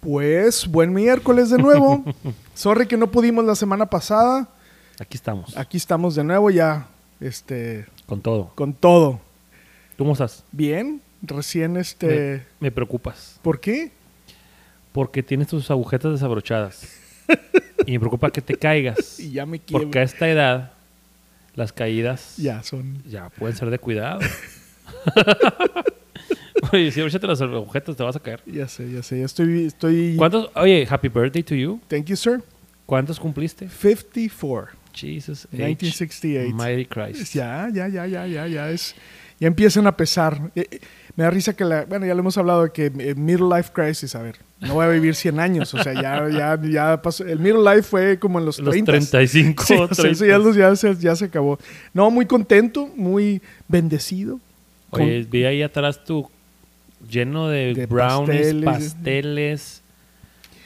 Pues buen miércoles de nuevo. Sorry que no pudimos la semana pasada. Aquí estamos. Aquí estamos de nuevo ya, este, Con todo. con todo. ¿Tú cómo estás? Bien, recién este, Me, me preocupas. ¿por qué? Porque tienes tus agujetas desabrochadas. y me preocupa que te caigas. Y ya me quiero. Porque a esta edad, las caídas ya, Ya son. pueden ser de cuidado. Oye, si abrochate las agujetas, te vas a caer. Ya sé, ya sé, ya estoy estoy ¿Cuántos? Oye, happy birthday to you. Thank you, sir. ¿Cuántos cumpliste? 54. Jesus. H. 1968. Mighty Christ. Ya, ya, ya, ya, ya, ya es ya empiezan a pesar. Eh, eh, me da risa que la, bueno, ya lo hemos hablado de que eh, middle life crisis, a ver, no voy a vivir 100 años, o sea, ya ya ya pasó, el middle life fue como en los, Los 30. 35. Sí, o sea, eso 30. ya, los- ya se, ya se acabó. No, muy contento, muy bendecido. Oye, vi ahí atrás tu lleno de, De brownies, pasteles. pasteles.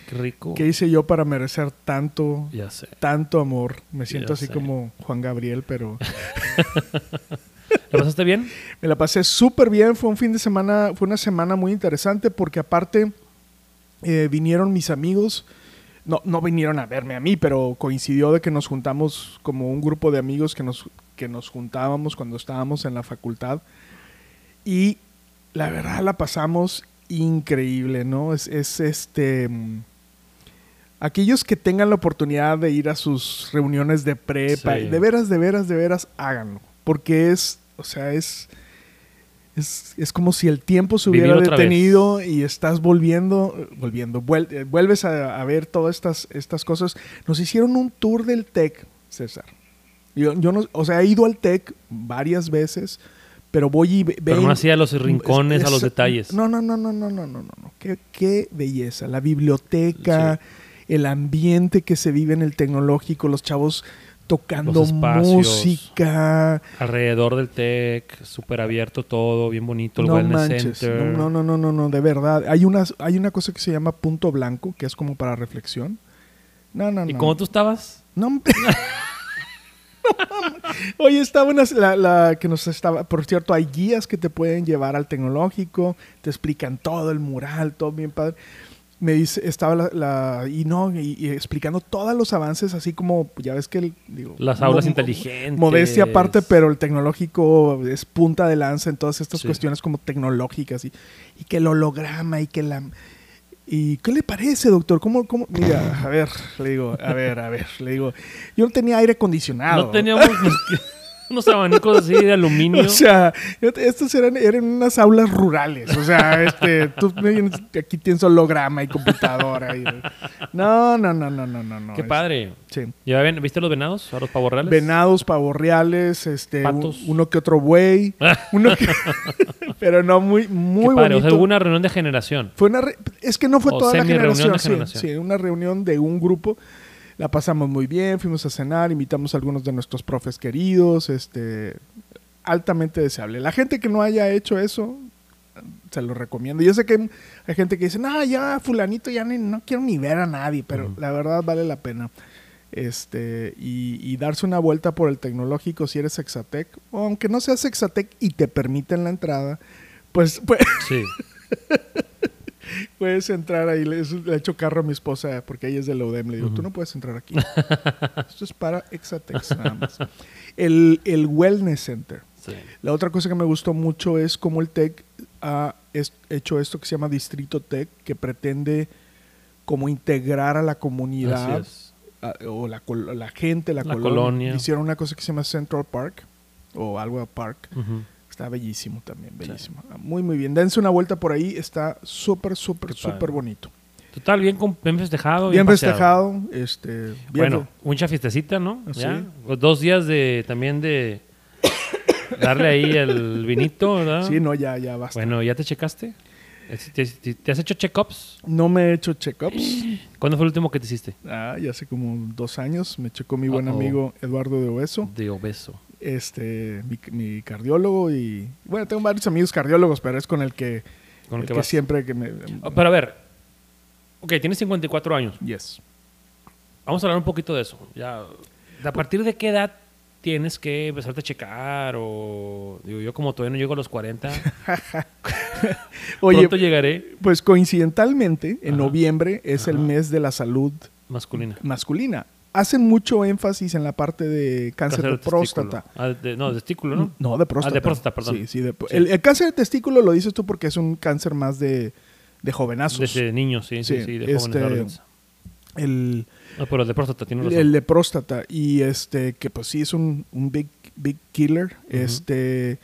Qué rico. ¿Qué hice yo para merecer tanto, Ya sé. tanto amor? Me siento Ya así sé. como Juan Gabriel, pero ¿La pasaste bien? me la pasé súper bien. Fue un fin de semana, fue una semana muy interesante porque aparte eh, vinieron mis amigos. No, no vinieron a verme a mí, pero coincidió de que nos juntamos como un grupo de amigos que nos, que nos juntábamos cuando estábamos en la facultad. Y la verdad la pasamos increíble, ¿no? Es, es este... Aquellos que tengan la oportunidad de ir a sus reuniones de prepa, Sí. de veras, de veras, de veras, háganlo. Porque es, o sea, es, es, es como si el tiempo se hubiera detenido y estás volviendo, volviendo, vuel- eh, vuelves a, a ver todas estas, estas cosas. Nos hicieron un tour del TEC, César. Yo, yo no, o sea, he ido al TEC varias veces, pero voy y ve- Pero no hacía los rincones, a los es- detalles. No, no, no, no, no, no, no, no. no. Qué, qué belleza. La biblioteca, el ambiente que se vive en el tecnológico, los chavos tocando Los espacios. música. Alrededor del TEC, súper abierto todo, bien bonito, el No Wellness manches. Center. No, no, no, no, no, de verdad. Hay una, hay una cosa que se llama punto blanco, que es como para reflexión. No, no, no. ¿Y cómo tú estabas? No. Oye, estaba una, la, la que nos estaba, por cierto, hay guías que te pueden llevar al tecnológico, te explican todo el mural, todo bien padre. Me dice, estaba la, la- y no, y, y explicando todos los avances, así como, ya ves que el, digo, Las aulas mo- inteligentes. Modestia aparte, pero el tecnológico es punta de lanza en todas estas Sí. cuestiones como tecnológicas y, y que el holograma y que la... ¿Y qué le parece, doctor? ¿Cómo, cómo? Mira, a ver, le digo, a ver, a ver, le digo, yo no tenía aire acondicionado. No teníamos unos, abanicos así de aluminio. O sea, estos eran, eran unas aulas rurales. O sea, este, tú aquí tienes holograma y computadora. y- no, no, no, no, no, no. no. Qué padre. Sí. ¿Ya ven- ¿Viste los venados? ¿A los pavos reales? Venados, pavos reales, este, un- uno que otro buey, uno que- pero no muy, muy Qué padre. O bonito. sea, hubo una reunión de generación. Fue una re- es que no fue O toda la generación, de sí, generación. sí, una reunión de un grupo. La pasamos muy bien, fuimos a cenar, invitamos a algunos de nuestros profes queridos, este altamente deseable. La gente que no haya hecho eso, se lo recomiendo. Yo sé que hay gente que dice, no, ya fulanito, ya ni- no quiero ni ver a nadie, pero la verdad vale la pena. Este, y, y darse una vuelta por el tecnológico si eres Exatec, o aunque no seas Exatec y te permiten la entrada, pues, pues Sí. puedes entrar ahí. Le, eso le echo carro a mi esposa porque ella es de la UDEM. Le digo, tú no puedes entrar aquí. Esto es para Exatex nada más. El, el Wellness Center. sí. La otra cosa que me gustó mucho es cómo el TEC ha hecho esto que se llama Distrito TEC, que pretende como integrar a la comunidad a- o la, la gente, la, La colonia. colonia. Hicieron una cosa que se llama Central Park o algo de Park. Ujú. Está bellísimo también, bellísimo. Muy, muy bien. Dense una vuelta por ahí. Está súper, súper, súper bonito. Total, bien, bien festejado. Bien festejado. Este, bien Bueno, mucha fiestecita, ¿no? Ah, Ya. sí. Dos días de también de darle ahí el vinito, ¿verdad? Sí, no, ya, ya basta. Bueno, ¿ya te checaste? ¿Te, te- te has hecho check-ups? No me he hecho check-ups. ¿Cuándo fue el último que te hiciste? Ah, ya hace como dos años me checó mi buen amigo Eduardo de Obeso, De obeso. Este, mi, mi cardiólogo y... Bueno, tengo varios amigos cardiólogos, pero es con el que, Con el el que siempre que me... Ah, Pero a ver. Ok, tienes 54 años. Yes. Vamos a hablar un poquito de eso. Ya, ¿A partir de qué edad tienes que empezarte a checar? O digo, yo como todavía no llego a los 40, Oye, pronto llegaré pues coincidentalmente, en Ajá. noviembre es el mes de la salud masculina. masculina. Hacen mucho énfasis en la parte de cáncer, de próstata. Ah, de- no, de testículo, ¿no? No, de próstata. Ah, de próstata, perdón. Sí, sí, de- Sí. El, el cáncer de testículo lo dices tú porque es un cáncer más de, de jovenazos. Desde niños, sí, sí, Sí, de este. El, No, pero el de próstata tiene razón. el de próstata. Y este, que pues sí es un, un big, big killer. Este.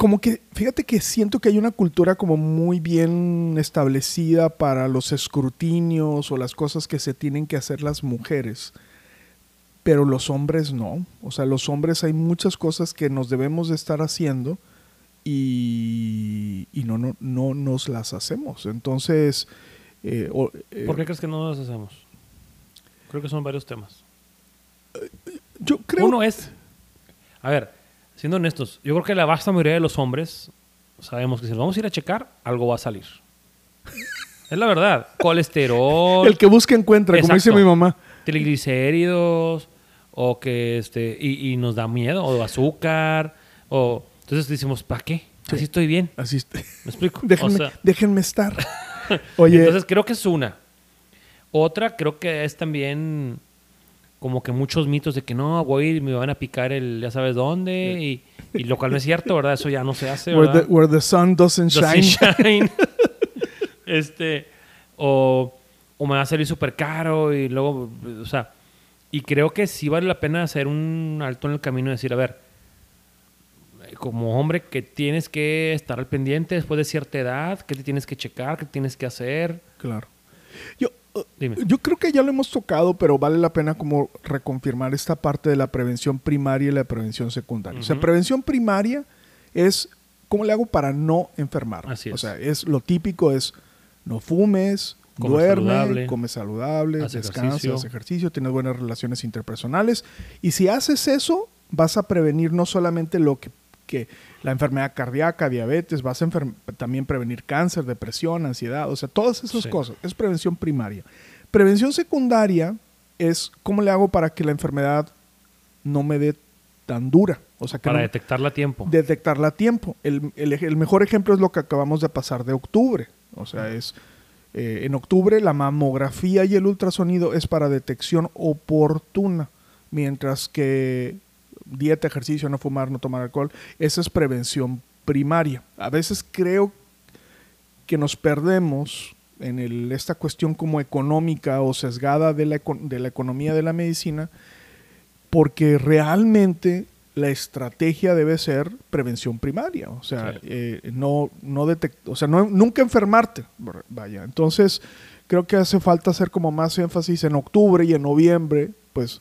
Como que, fíjate que siento que hay una cultura como muy bien establecida para los escrutinios o las cosas que se tienen que hacer las mujeres. Pero los hombres no. O sea, los hombres hay muchas cosas que nos debemos de estar haciendo y, y no, no, no nos las hacemos. Entonces, eh, o- eh, ¿Por qué crees que no los hacemos? Creo que son varios temas. yo creo Uno es, a ver, siendo honestos, yo creo que la vasta mayoría de los hombres sabemos que si nos vamos a ir a checar, algo va a salir. es la verdad. Colesterol, El que busca encuentra, como dice mi mamá. triglicéridos, o que este, y, y nos da miedo, o azúcar, o entonces decimos, ¿para qué? Sí. Así estoy bien. Así es. ¿Me explico? déjenme, O sea, déjenme estar. Oye, Entonces creo que es una. Otra creo que es también como que muchos mitos de que no, voy a ir y me van a picar el ya sabes dónde y, y lo cual no es cierto, ¿verdad? Eso ya no se hace, where, the, ¿verdad? where the sun doesn't Doesn't shine. shine. este, o, o me va a salir súper caro y luego, o sea, y creo que sí vale la pena hacer un alto en el camino y decir, a ver, como hombre que tienes que estar al pendiente después de cierta edad, que te tienes que checar, que tienes que hacer. Claro. Yo, Dime. yo creo que ya lo hemos tocado, pero vale la pena como reconfirmar esta parte de la prevención primaria y la prevención secundaria. O sea, prevención primaria es cómo le hago para no enfermar. Así O es. sea, es lo típico es no fumes, Come duerme, saludable. come saludable, Haz descansa, ejercicio. ejercicio, tienes buenas relaciones interpersonales. Y si haces eso, vas a prevenir no solamente lo que, que la enfermedad cardíaca, diabetes, vas a también prevenir cáncer, depresión, ansiedad, o sea, todas esas Sí. cosas. Es prevención primaria. Prevención secundaria es cómo le hago para que la enfermedad no me dé tan dura. O sea, que para no- detectarla a tiempo. detectarla a tiempo. El, el mejor ejemplo es lo que acabamos de pasar de octubre. O sea, es eh, en octubre la mamografía y el ultrasonido es para detección oportuna, mientras que dieta, ejercicio, no fumar, no tomar alcohol, esa es prevención primaria. A veces creo que nos perdemos en el- esta cuestión como económica o sesgada de la, eco- de la economía de la medicina, porque realmente la estrategia debe ser prevención primaria, o sea, Sí. eh, no, no o sea, no- nunca enfermarte, vaya. Entonces, creo que hace falta hacer como más énfasis en octubre y en noviembre, pues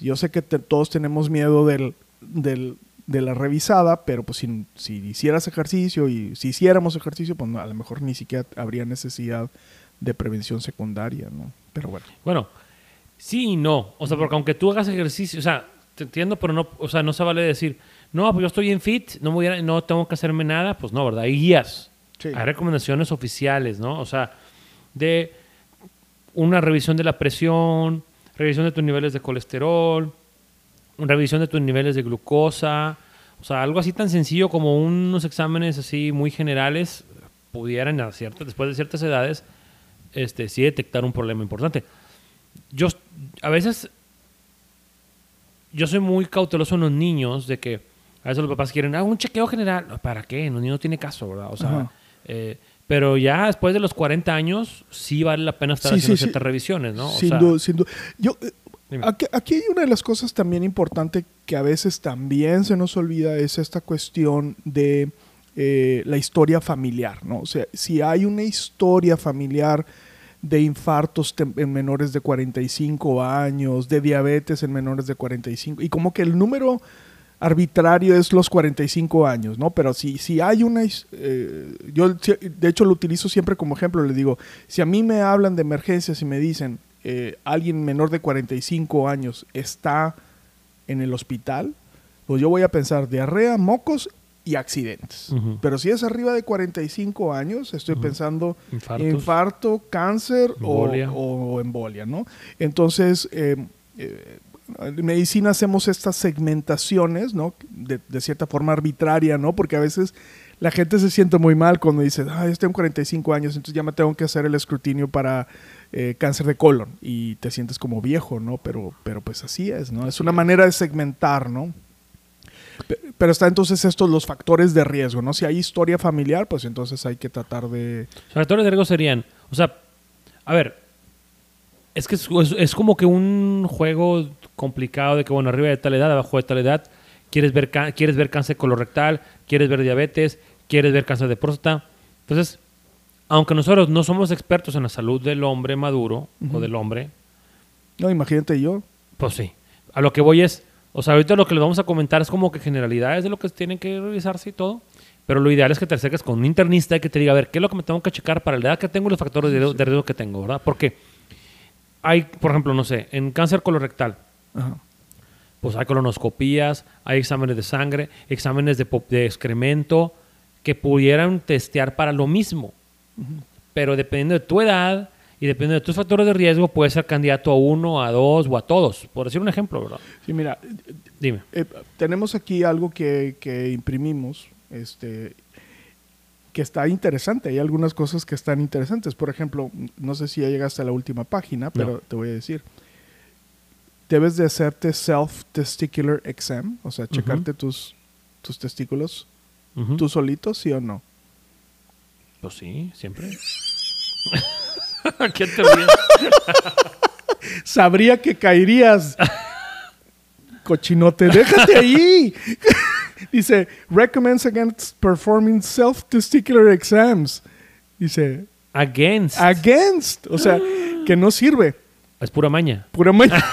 yo sé que te- todos tenemos miedo del, del- de la revisada, pero pues si, si hicieras ejercicio y si hiciéramos ejercicio, pues no, a lo mejor ni siquiera habría necesidad de prevención secundaria, ¿no? Pero bueno. Bueno, sí y no. O sea, porque aunque tú hagas ejercicio, o sea, te entiendo, pero no, o sea, no se vale decir, no, pues yo estoy en fit, no, voy a- no tengo que hacerme nada. Pues no, ¿verdad? Hay guías. Sí. Hay recomendaciones oficiales, ¿no? O sea, de una revisión de la presión, revisión de tus niveles de colesterol, revisión de tus niveles de glucosa, o sea, algo así tan sencillo como unos exámenes así muy generales pudieran a después de ciertas edades, este, sí detectar un problema importante. Yo a veces yo soy muy cauteloso en los niños de que a veces los papás quieren ah, un chequeo general. ¿Para qué? En los niños no tiene caso, ¿verdad? O sea, eh, pero ya después de los 40 años sí vale la pena estar Sí, haciendo sí, sí. ciertas revisiones, ¿no? O Sin sea, duda, sin duda. Yo, eh, aquí, aquí hay una de las cosas también importante que a veces también se nos olvida, es esta cuestión de eh, la historia familiar, ¿no? O sea, si hay una historia familiar de infartos en menores de 45 años, de diabetes en menores de 45, y como que el número arbitrario es los 45 años, ¿no? Pero si, si hay una... eh, yo de hecho lo utilizo siempre como ejemplo, le digo, si a mí me hablan de emergencias y me dicen, eh, alguien menor de 45 años está en el hospital, pues yo voy a pensar diarrea, mocos y accidentes. Pero si es arriba de 45 años, estoy pensando Infartos. infarto, cáncer o- Embolia. O, embolia, ¿no? Entonces, eh, en medicina hacemos estas segmentaciones, ¿no? De, cierta forma arbitraria, ¿no? Porque a veces la gente se siente muy mal cuando dice, ah, yo tengo 45 años, entonces ya me tengo que hacer el escrutinio para eh, cáncer de colon. Y te sientes como viejo, ¿no? Pero, pero pues así es, ¿no? Es una manera de segmentar, ¿no? Pe- Pero está entonces estos los factores de riesgo, ¿no? Si hay historia familiar, pues entonces hay que tratar de... Factores de riesgo serían, o sea, a ver, es que es, es- es como que un juego complicado de que, bueno, arriba de tal edad, abajo de tal edad, quieres ver, quieres ver cáncer colorectal, quieres ver diabetes, quieres ver cáncer de próstata. Entonces, aunque nosotros no somos expertos en la salud del hombre maduro o del hombre, No, imagínate yo. pues sí. A lo que voy es, o sea, ahorita lo que les vamos a comentar es como que generalidades de lo que tienen que revisarse y todo. Pero lo ideal es que te acerques con un internista y que te diga, a ver, ¿qué es lo que me tengo que checar para la edad que tengo y los factores de riesgo- de riesgo que tengo, verdad? Porque hay, por ejemplo, no sé, en cáncer colorectal, Ajá. pues hay colonoscopías, hay exámenes de sangre, exámenes de, de excremento que pudieran testear para lo mismo. Pero dependiendo de tu edad y dependiendo de tus factores de riesgo, puedes ser candidato a uno, a dos o a todos. Por decir un ejemplo, ¿verdad? Sí, mira, Dime. eh, tenemos aquí algo que, que imprimimos, este, que está interesante. Hay algunas cosas que están interesantes. Por ejemplo, no sé si ya llegaste a la última página, pero No. te voy a decir. Debes de hacerte self-testicular exam, o sea, checarte tus, tus testículos tú solito, sí o no. Pues sí, siempre. ¿Qué te? Sabría que caerías. Cochinote, déjate ahí. Dice, recommends against performing self-testicular exams. Dice, Against. against. O sea, que no sirve. es pura maña. Pura maña.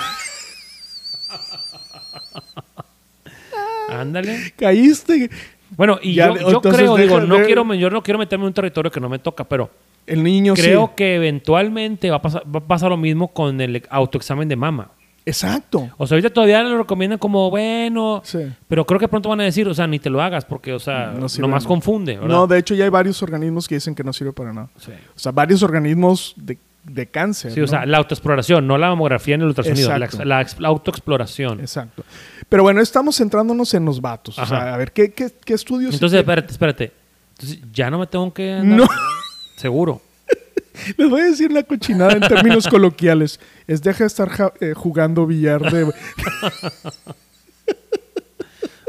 Ándale. Caíste. Bueno, y Ya, yo, yo creo, digo, no quiero, yo no quiero meterme en un territorio que no me toca, pero El niño creo sí. que eventualmente va a, pasar, va a pasar lo mismo con el autoexamen de mama. Exacto. O sea, ahorita todavía lo recomiendan como, bueno, Sí. pero creo que pronto van a decir, o sea, ni te lo hagas porque, o sea, No nomás confunde, ¿verdad? No, de hecho ya hay varios organismos que dicen que no sirve para nada. Sí. O sea, varios organismos de, de cáncer. Sí, o sea, la autoexploración, no la mamografía ni el ultrasonido, la, la la autoexploración. Exacto. Pero bueno, estamos centrándonos en los vatos. O Ajá. sea, a ver, ¿qué, qué, qué estudios? Entonces, espérate, espérate. Entonces, ya no me tengo que andar- No. Seguro. Les voy a decir la cochinada en términos coloquiales. Es deja de estar ja- eh, jugando billar de...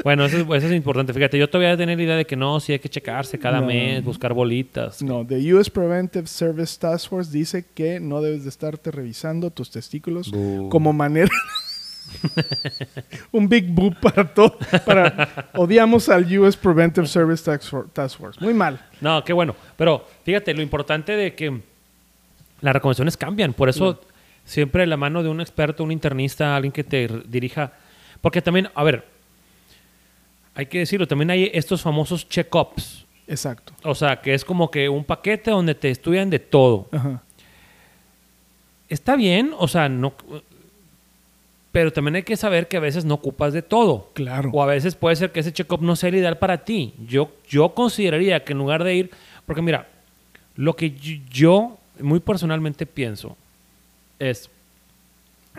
Bueno, eso, es- eso es importante. Fíjate, yo todavía tener la idea de que no, sí hay que checarse cada No. mes, buscar bolitas. No, the US Preventive Service Task Force dice que no debes de estarte revisando tus testículos como manera... Un big boop para todo. Para... Odiamos al US Preventive Service Task Force. Muy mal. No, qué bueno. Pero fíjate, lo importante de que las recomendaciones cambian. Por eso, siempre de la mano de un experto, un internista, alguien que te dirija. Porque también, a ver, hay que decirlo, también hay estos famosos check-ups. Exacto. O sea, que es como que un paquete donde te estudian de todo. Ajá. Está bien, o sea, no. Pero también hay que saber que a veces no ocupas de todo. Claro. O a veces puede ser que ese check-up no sea el ideal para ti. Yo, yo consideraría que en lugar de ir. Porque mira, lo que yo muy personalmente pienso es.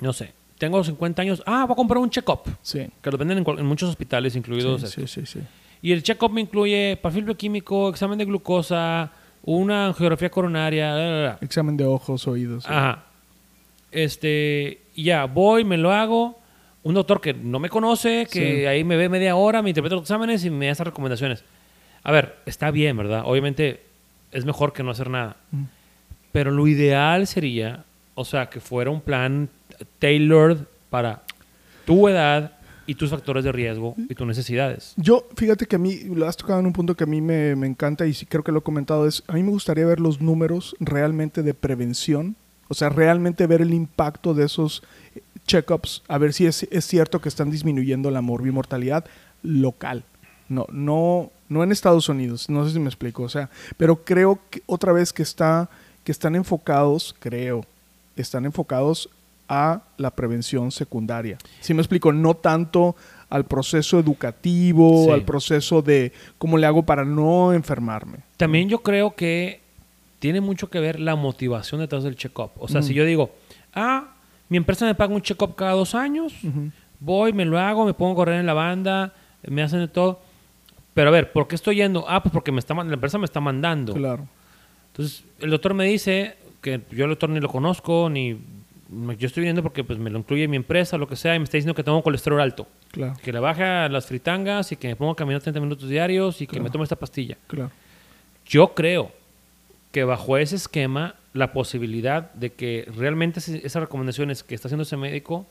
No sé, tengo 50 años. Ah, voy a comprar un check-up. Sí. Que lo venden en, muchos hospitales, incluidos. Sí, estos. sí, sí, sí. Y el check-up me incluye perfil bioquímico, examen de glucosa, una angiografía coronaria, bla, bla, bla. Examen de ojos, oídos. Ajá. Este, ya, voy, me lo hago. Un doctor que no me conoce, que ahí me ve media hora, me interpreta los exámenes y me esas recomendaciones. A ver, está bien, ¿verdad? Obviamente es mejor que no hacer nada. Mm. Pero lo ideal sería, o sea, que fuera un plan tailored para tu edad y tus factores de riesgo y tus necesidades. Yo, fíjate que a mí, lo has tocado en un punto que a mí me, me encanta y sí creo que lo he comentado, es, a mí me gustaría ver los números realmente de prevención, o sea, realmente ver el impacto de esos eh, check-ups, a ver si es, es cierto que están disminuyendo la morbimortalidad local. No, no, no en Estados Unidos, no sé si me explico, o sea, pero creo que otra vez que está, que están enfocados, creo, están enfocados a la prevención secundaria. Si me explico, no tanto al proceso educativo, Sí. al proceso de cómo le hago para no enfermarme. También yo creo que tiene mucho que ver la motivación detrás del check-up. O sea, Mm. si yo digo, ah, mi empresa me paga un check-up cada dos años, voy, me lo hago, me pongo a correr en la banda, me hacen de todo. Pero a ver, ¿por qué estoy yendo? Ah, pues porque me está, la empresa me está mandando. Claro, Entonces, el doctor me dice que yo el doctor ni lo conozco, ni yo estoy viendo porque pues me lo incluye mi empresa, lo que sea, y me está diciendo que tengo colesterol alto. claro, Que le baje las fritangas y que me pongo a caminar 30 minutos diarios y que me tome esta pastilla. claro. Yo creo que bajo ese esquema, la posibilidad de que realmente esas recomendaciones que está haciendo ese médico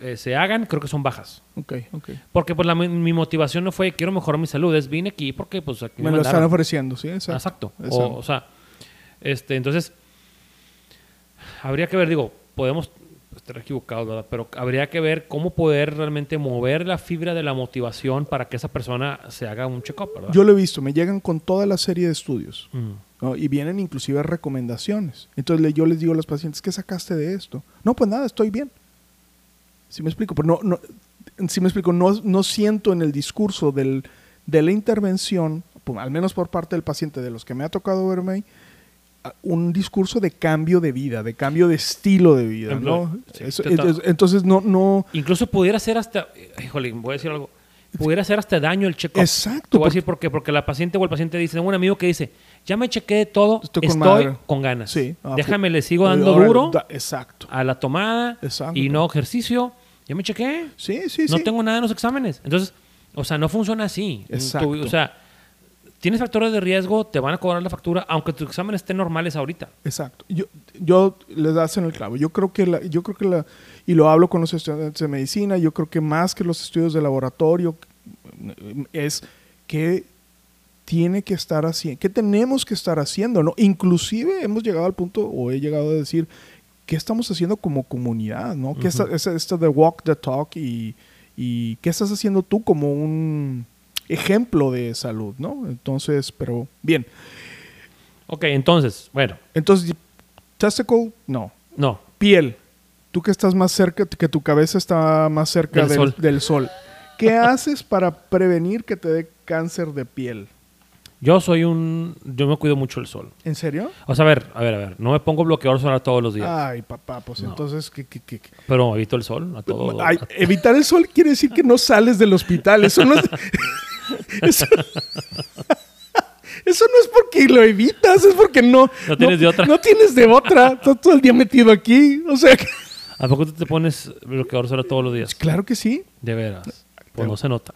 eh, se hagan, creo que son bajas. Ok, ok. Porque pues la, mi- motivación no fue quiero mejorar mi salud, es vine aquí porque pues aquí Me lo están ofreciendo, sí, exacto. Exacto. O, Exacto. o sea, este, entonces, habría que ver, digo, podemos estar equivocados, ¿verdad? Pero habría que ver cómo poder realmente mover la fibra de la motivación para que esa persona se haga un check-up, ¿verdad? Yo lo he visto, me llegan con toda la serie de estudios. Mm. ¿no? Y vienen inclusive recomendaciones. Entonces yo les digo a los pacientes, ¿qué sacaste de esto? No, pues nada, estoy bien. ¿Sí me explico? Pero no, no, sí me explico, no, no siento en el discurso del, de la intervención, por- al menos por parte del paciente, de los que me ha tocado verme un discurso de cambio de vida, de cambio de estilo de vida, ¿no? sí, Eso- entonces, no, no, Incluso pudiera ser hasta, híjole, voy a decir algo, pudiera ser hasta daño el check-up. Exacto, Te voy a decir por qué, porque la paciente o el paciente dice, tengo un amigo que dice, ya me chequé de todo, Estoy con madre". con ganas. Sí. Ah, Déjame, fu- le sigo dando Ahora, duro Exacto. a la tomada Exacto. y no ejercicio. Ya me chequé. Sí, sí, no sí. tengo nada en los exámenes. Entonces, o sea, no funciona así. Exacto. O sea, tienes factores de riesgo, te van a cobrar la factura, aunque tus exámenes estén normales ahorita. Exacto. Yo, yo les das en el clavo. Yo creo que la, yo creo que la, y lo hablo con los estudiantes de medicina, yo creo que más que los estudios de laboratorio es que tiene que estar haciendo, que tenemos que estar haciendo, ¿no? Inclusive hemos llegado al punto, o he llegado a decir, ¿qué estamos haciendo como comunidad, ¿no? ¿Qué esa- esto de walk the talk y, y qué estás haciendo tú como un ejemplo de salud, ¿no? Entonces, pero bien. Ok, entonces, bueno, Entonces, testicle, no. no. Piel, tú que estás más cerca, que tu cabeza está más cerca Del del, sol. del sol. ¿Qué haces para prevenir que te dé cáncer de piel? Yo soy un... Yo me cuido mucho el sol. ¿En serio? O sea, a ver, a ver, a ver. No me pongo bloqueador solar todos los días. Ay, papá, pues No. entonces, ¿qué, qué, qué-? Pero evito el sol a todo. Ay, evitar el sol quiere decir que no sales del hospital. Eso no es. Eso, eso no es porque lo evitas, es porque no. No tienes de otra. No tienes de otra. Estás todo el día metido aquí. O sea, que- ¿A poco tú te pones bloqueador solar todos los días? claro que sí. De veras. Pues no se nota.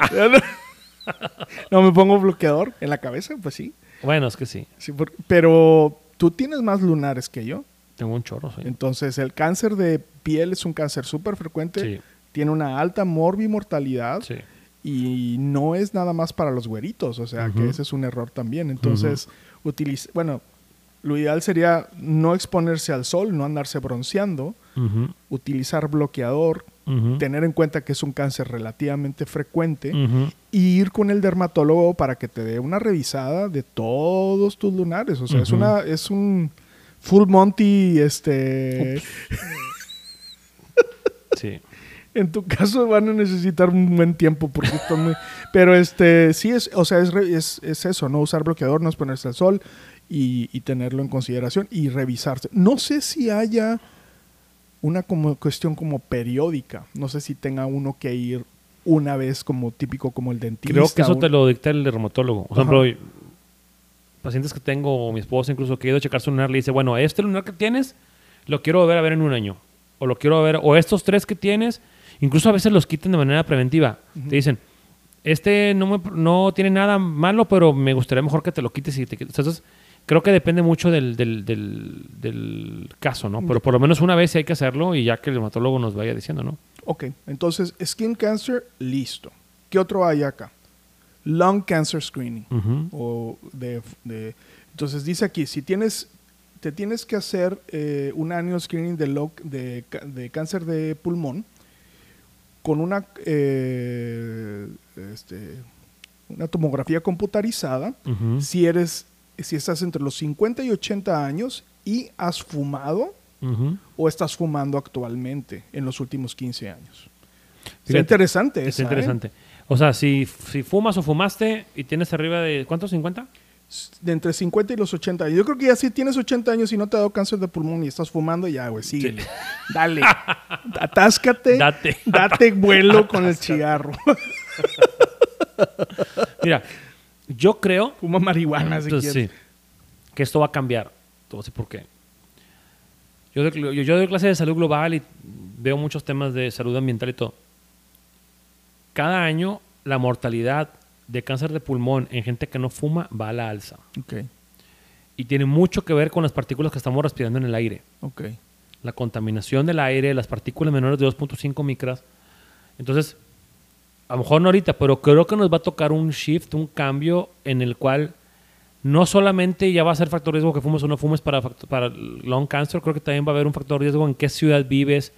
No me pongo bloqueador en la cabeza, pues sí. Bueno, es que sí. Sí, por- pero tú tienes más lunares que yo. Tengo un chorro, sí. Entonces, el cáncer de piel es un cáncer súper frecuente. Sí. Tiene una alta morbimortalidad. Sí. Y no es nada más para los güeritos. O sea, que ese es un error también. Entonces, utiliza, bueno, lo ideal sería no exponerse al sol, no andarse bronceando, utilizar bloqueador, tener en cuenta que es un cáncer relativamente frecuente y ir con el dermatólogo para que te dé una revisada de todos tus lunares. O sea, es una, es un full Monty, este. Sí. En tu caso van a necesitar un buen tiempo porque muy. Pero este, sí es, o sea, es, es, es eso, no usar bloqueador, no exponerse al sol y, y tenerlo en consideración y revisarse. No sé si haya una como cuestión como periódica. No sé si tenga uno que ir una vez como típico como el dentista. Creo que eso un- te lo dicta el dermatólogo. Por Ajá. ejemplo, pacientes que tengo, o mi esposa incluso, que ha ido a checar su lunar, le dice, bueno, este lunar que tienes, lo quiero volver a ver en un año. O lo quiero ver, o estos tres que tienes, incluso a veces los quitan de manera preventiva. Te dicen, este no, me- no tiene nada malo, pero me gustaría mejor que te lo quites y te quites. Entonces, creo que depende mucho del, del, del, del caso, ¿no? Pero por lo menos una vez sí hay que hacerlo y ya que el dermatólogo nos vaya diciendo, ¿no? Ok, entonces skin cancer, listo. ¿Qué otro hay acá? Lung cancer screening. O de, de- entonces dice aquí si tienes te tienes que hacer eh, un annual screening de, lo- de, de cáncer de pulmón con una, eh, este, una tomografía computarizada si eres si estás entre los 50 y 80 años y has fumado o estás fumando actualmente en los últimos 15 años. Fíjate, interesante esa, ¿eh? interesante. O sea, si, si fumas o fumaste y tienes arriba de. ¿Cuántos? ¿50? De entre 50 y los 80. Yo creo que ya si tienes 80 años y no te ha dado cáncer de pulmón y estás fumando, ya, güey, síguele. Dale. Atáscate. Date. Date vuelo con el cigarro. Mira, yo creo Fuma marihuana si Entonces, quieres. sí, que esto va a cambiar. Decir por qué. Yo doy, yo, yo doy clase de salud global y veo muchos temas de salud ambiental y todo. Cada año la mortalidad de cáncer de pulmón en gente que no fuma va a la alza. Ok, Y tiene mucho que ver con las partículas que estamos respirando en el aire. ok. La contaminación del aire, las partículas menores de 2.5 micras. Entonces, a lo mejor no ahorita, pero creo que nos va a tocar un shift, un cambio en el cual no solamente ya va a ser factor riesgo que fumes o no fumes para, para lung cancer, creo que también va a haber un factor riesgo en qué ciudad vives,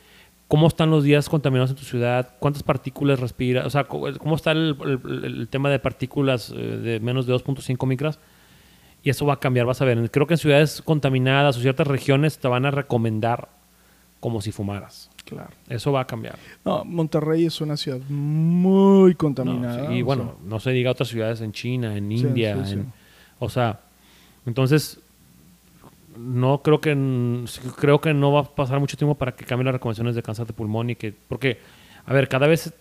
cómo están los días contaminados en tu ciudad, cuántas partículas respiras, o sea, cómo está el, el- el tema de partículas eh, de menos de 2.5 micras. Y eso va a cambiar, vas a ver. Creo que en ciudades contaminadas o ciertas regiones te van a recomendar como si fumaras. Claro. Eso va a cambiar. No, Monterrey es una ciudad muy No, contaminada. sí, y bueno, no se diga otras ciudades en China, en India, sí, sí. en- o sea, entonces no creo que creo que no va a pasar mucho tiempo para que cambien las recomendaciones de cáncer de pulmón y que porque a ver, cada vez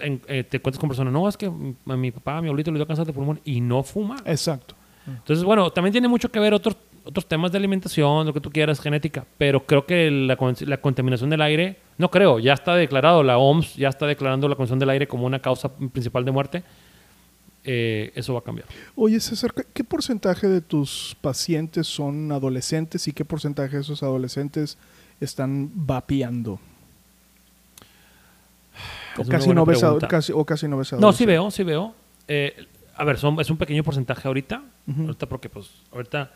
en- eh, te cuentas con personas, no, es que mi, mi papá, mi abuelito le dio cáncer de pulmón y no fuma. Exacto. Entonces, bueno, también tiene mucho que ver otros, otros temas de alimentación, lo que tú quieras, genética, pero creo que la, la contaminación del aire, no creo, ya está declarado, la OMS ya está declarando la contaminación del aire como una causa principal de muerte. Eh, eso va a cambiar. Oye, César, ¿qué- ¿qué porcentaje de tus pacientes son adolescentes y qué porcentaje de esos adolescentes están vapeando? O Es casi, no ves a- casi- o casi no ves No, sí veo, sí veo. Eh, a ver, son, es un pequeño porcentaje ahorita. Ahorita porque, pues, ahorita,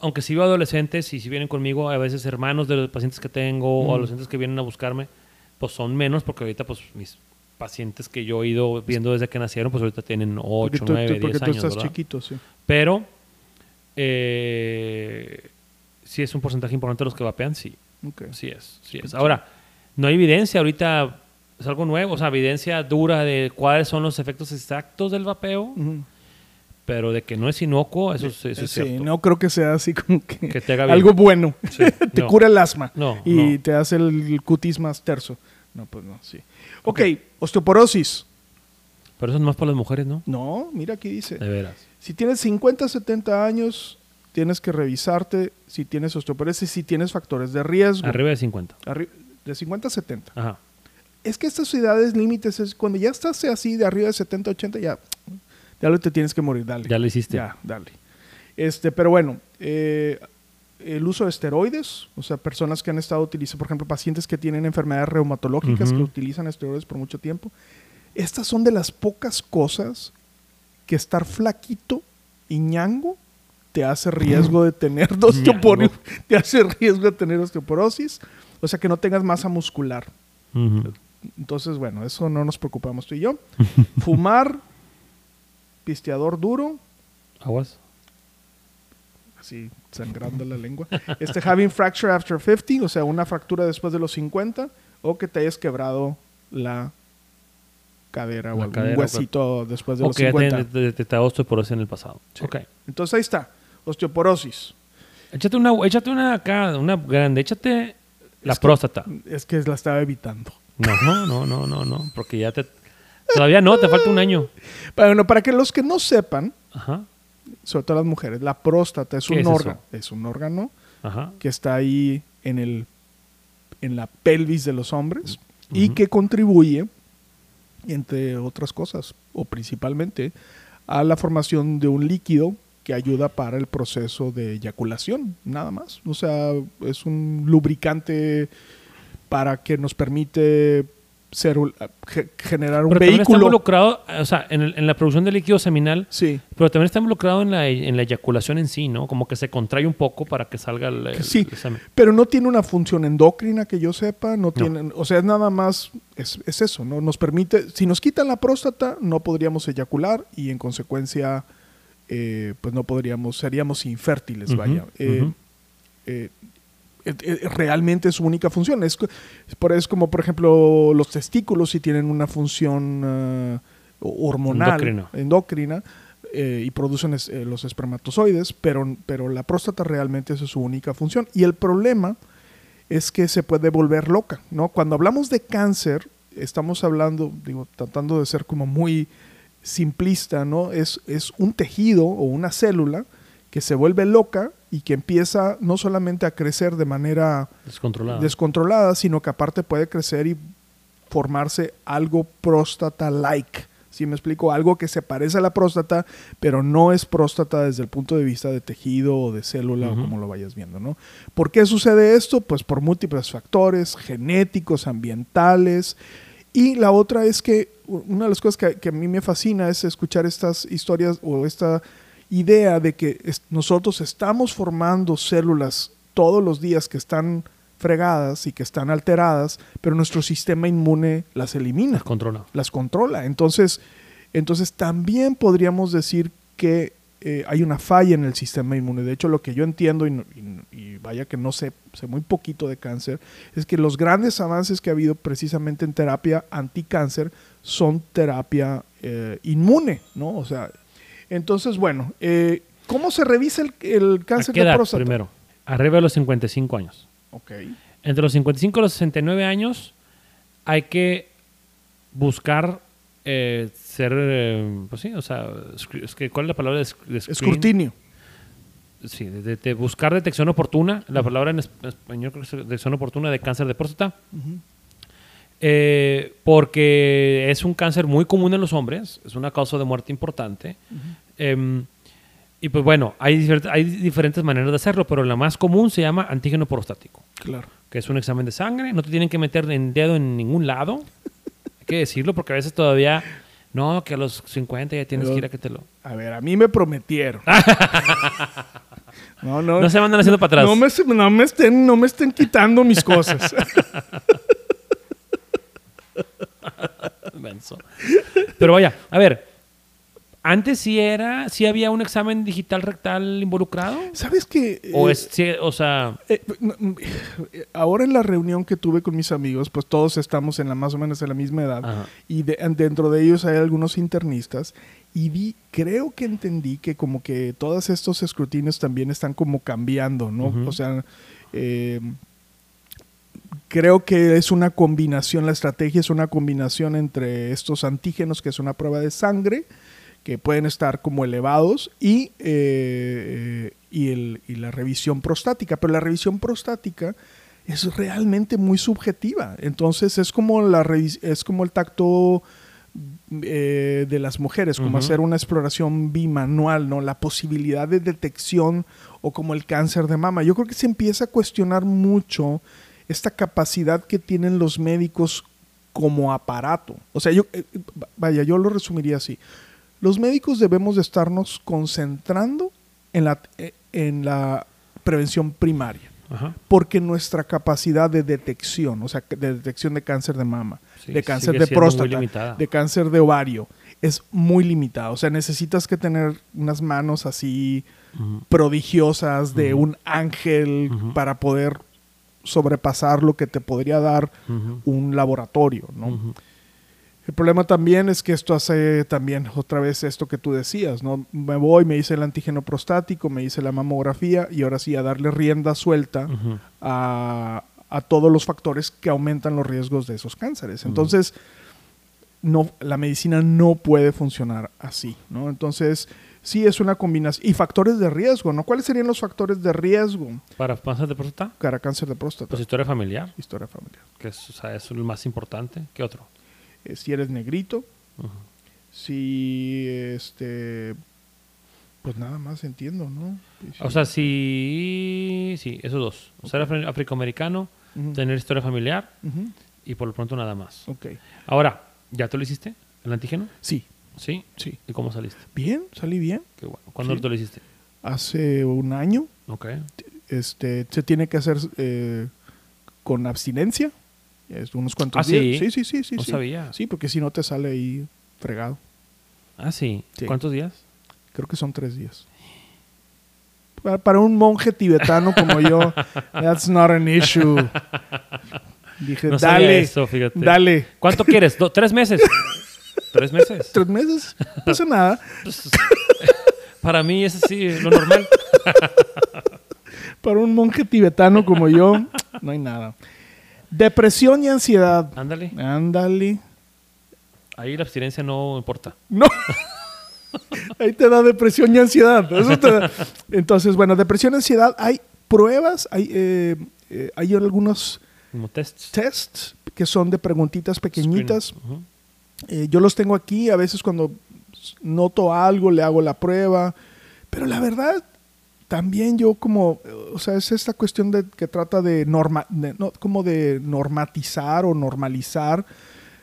aunque sí veo adolescentes y si vienen conmigo, a veces hermanos de los pacientes que tengo Ujú. o adolescentes que vienen a buscarme, pues son menos porque ahorita, pues, mis pacientes que yo he ido viendo desde que nacieron, pues ahorita tienen 8, Porque tú, 9, tú- 10 porque tú años, estás chiquito, sí. Pero eh, sí es un porcentaje importante de los que vapean, sí. Ok. Sí es, sí es. Ahora, no hay evidencia, ahorita es algo nuevo, o sea, evidencia dura de cuáles son los efectos exactos del vapeo, Ujú. Pero de que no es inocuo, eso, es- eso es Sí, cierto. no creo que sea así como que, Que te haga algo bueno. Sí, te no. cura el asma No, y no. te hace el cutis más terso. No, pues no, sí. Ok, osteoporosis. Pero eso es más para las mujeres, ¿no? No, mira aquí dice. De veras. Si tienes 50, 70 años, tienes que revisarte si tienes osteoporosis, si tienes factores de riesgo. Arriba de 50. Arri- de 50 a 70. Ajá. Es que estas ciudades límites es cuando ya estás así de arriba de 70, 80, ya, ya lo te tienes que morir, dale. Ya lo hiciste. Ya, dale. Este, pero bueno, eh, el uso de esteroides, o sea, personas que han estado utilizando, por ejemplo, pacientes que tienen enfermedades reumatológicas Ujú. que utilizan esteroides por mucho tiempo. Estas son de las pocas cosas que estar flaquito y ñango te hace riesgo de tener osteoporosis, te hace riesgo de tener osteoporosis, o sea, que no tengas masa muscular. Ujú. Entonces, bueno, eso no nos preocupamos tú y yo. Fumar, pisteador duro, Aguas. así sangrando la lengua. Este, having fracture after 50, o sea, una fractura después de los 50, o que te hayas quebrado la cadera o algún cadera, huesito después de O los que ya 50. te- te- te- te osteoporosis en el pasado. Sí. Ok. Entonces ahí está, osteoporosis. Échate una, échate una acá, una grande. Échate la próstata. Es que la estaba evitando. No, no, no, no, no, no. Porque ya te. Todavía no, te falta un año. Bueno, para que los que no sepan, Ajá. sobre todo las mujeres, la próstata es ¿Qué un es órgano. eso? Es un órgano Ajá. que está ahí en el en la pelvis de los hombres y que contribuye entre otras cosas o principalmente a la formación de un líquido que ayuda para el proceso de eyaculación, nada más. O sea, es un lubricante para que nos permite ge- generar un Pero también está vehículo. involucrado, o sea, en, el- en la producción del líquido seminal, Sí, pero también está involucrado en la, en la eyaculación en sí, ¿no? Como que se contrae un poco para que salga el, el- Sí. el semen. pero no tiene una función endocrina que yo sepa, no tiene, o sea, es nada más, es, es eso, ¿no? Nos permite, si nos quitan la próstata, no podríamos eyacular y en consecuencia, eh, pues no podríamos, seríamos infértiles, vaya. Eh, eh, eh, eh, realmente es su única función. Es, por, es como, por ejemplo, los testículos si tienen una función eh, hormonal, Endocrina. endocrina, eh, y producen es- eh, los espermatozoides, pero, pero la próstata realmente es su única función. Y el problema es que se puede volver loca, ¿no? Cuando hablamos de cáncer, estamos hablando, digo, tratando de ser como muy simplista, ¿no? Es, es un tejido o una célula que se vuelve loca y que empieza no solamente a crecer de manera Descontrolado. descontrolada, sino que aparte puede crecer y formarse algo próstata-like. ¿Sí me explico? Algo que se parece a la próstata, pero no es próstata desde el punto de vista de tejido o de célula o como lo vayas viendo, ¿no? ¿Por qué sucede esto? Pues por múltiples factores genéticos, ambientales. Y la otra es que una de las cosas que, que a mí me fascina es escuchar estas historias o esta idea de que es- nosotros estamos formando células todos los días que están fregadas y que están alteradas, pero nuestro sistema inmune las elimina Descontrolado. las controla. Entonces, entonces también podríamos decir que eh, hay una falla en el sistema inmune. De hecho, lo que yo entiendo, y, no- y- y vaya que no sé, sé muy poquito de cáncer, es que los grandes avances que ha habido precisamente en terapia anticáncer son terapia eh, inmune, ¿no? O sea, entonces, bueno, eh, ¿cómo se revisa el, el ¿A cáncer de próstata? primero? Arriba de los 55 años. Ok. Entre los 55 y los 69 años hay que buscar eh, ser, eh, pues sí, o sea, scre- es que, ¿cuál es la palabra de? Escrutinio. Sí, de, buscar detección oportuna. La palabra en es- en español creo que es detección oportuna de cáncer de próstata. Ujú. Eh, porque es un cáncer muy común en los hombres, es una causa de muerte importante. Em, y pues bueno, hay, difer- hay diferentes maneras de hacerlo, pero la más común se llama antígeno prostático, Claro. que es un examen de sangre. No te tienen que meter el dedo en ningún lado. Hay que decirlo porque a veces todavía, no, que a los 50 ya tienes que ir a que te lo... A ver, a mí me prometieron. no, no. No se mandan haciendo para atrás. No me, no me estén, no me estén quitando mis cosas. Pero vaya, a ver, antes sí era, sí había un examen digital rectal involucrado. ¿Sabes qué? O Eh, es, sí, o sea, eh, ahora en la reunión que tuve con mis amigos, pues todos estamos en la más o menos en la misma edad. Ajá. Y de- dentro de ellos hay algunos internistas. Y vi, creo que entendí que como que todos estos escrutinios también están como cambiando, ¿no? Ujú. O sea, eh, creo que es una combinación, la estrategia es una combinación entre estos antígenos, que es una prueba de sangre, que pueden estar como elevados, y, eh, y, el- y la revisión prostática. Pero la revisión prostática es realmente muy subjetiva. Entonces es como, la es como el tacto eh, de las mujeres, como hacer una exploración bimanual, ¿no? La posibilidad de detección o como el cáncer de mama. Yo creo que se empieza a cuestionar mucho esta capacidad que tienen los médicos como aparato. O sea, yo, eh, vaya, yo lo resumiría así. Los médicos debemos de estarnos concentrando en la, eh, en la prevención primaria ajá. porque nuestra capacidad de detección, o sea, de detección de cáncer de mama, Sí, de cáncer de próstata, de cáncer de ovario, es muy limitada. O sea, necesitas que tener unas manos así prodigiosas de un ángel para poder sobrepasar lo que te podría dar un laboratorio, ¿no? El problema también es que esto hace también otra vez esto que tú decías, ¿no? Me voy, me hice el antígeno prostático, me hice la mamografía y ahora sí a darle rienda suelta a, a todos los factores que aumentan los riesgos de esos cánceres. Entonces, no, la medicina no puede funcionar así, ¿no? Entonces, sí es una combinación. Y factores de riesgo, ¿no? ¿Cuáles serían los factores de riesgo Para cáncer de próstata, para cáncer de próstata? pues historia familiar, Historia familiar. que es, o sea, es el más importante. ¿Qué otro? Eh, si eres negrito, si este pues nada más entiendo, ¿no? O sea, sí, sí, esos dos. Ser afri- afroamericano, tener historia familiar y por lo pronto nada más. Ok. Ahora, ¿ya te lo hiciste? ¿El antígeno? Sí, Sí. sí. ¿Y cómo saliste? Bien, salí bien. Qué bueno. ¿Cuándo Sí. te lo hiciste? Hace un año. Ok. Este, se tiene que hacer eh, con abstinencia. Es unos cuantos Ah, días. ¿sí? Sí, sí, sí. No sí. sabía. Sí, porque si no te sale ahí fregado. Ah, sí. Sí. ¿Cuántos días? Creo que son tres días. Para, para un monje tibetano como yo, that's not an issue. Dije, No dale, eso, fíjate. dale. ¿Cuánto quieres? ¿Tres meses? ¿Tres meses? Tres meses, no pasa nada. Pues, para mí es así, lo normal. Para un monje tibetano como yo, no hay nada. Depresión y ansiedad. Ándale. Ándale. Ahí la abstinencia no importa. No. Ahí te da depresión y ansiedad. Eso te da. Entonces, bueno, depresión y ansiedad. Hay pruebas, hay, eh, eh, hay algunos Como tests. tests que son de preguntitas pequeñitas. Ujú. Eh, yo los tengo aquí, a veces cuando noto algo le hago la prueba, pero la verdad también yo como, o sea, es esta cuestión de que trata de norma, de- no, como de normatizar o normalizar.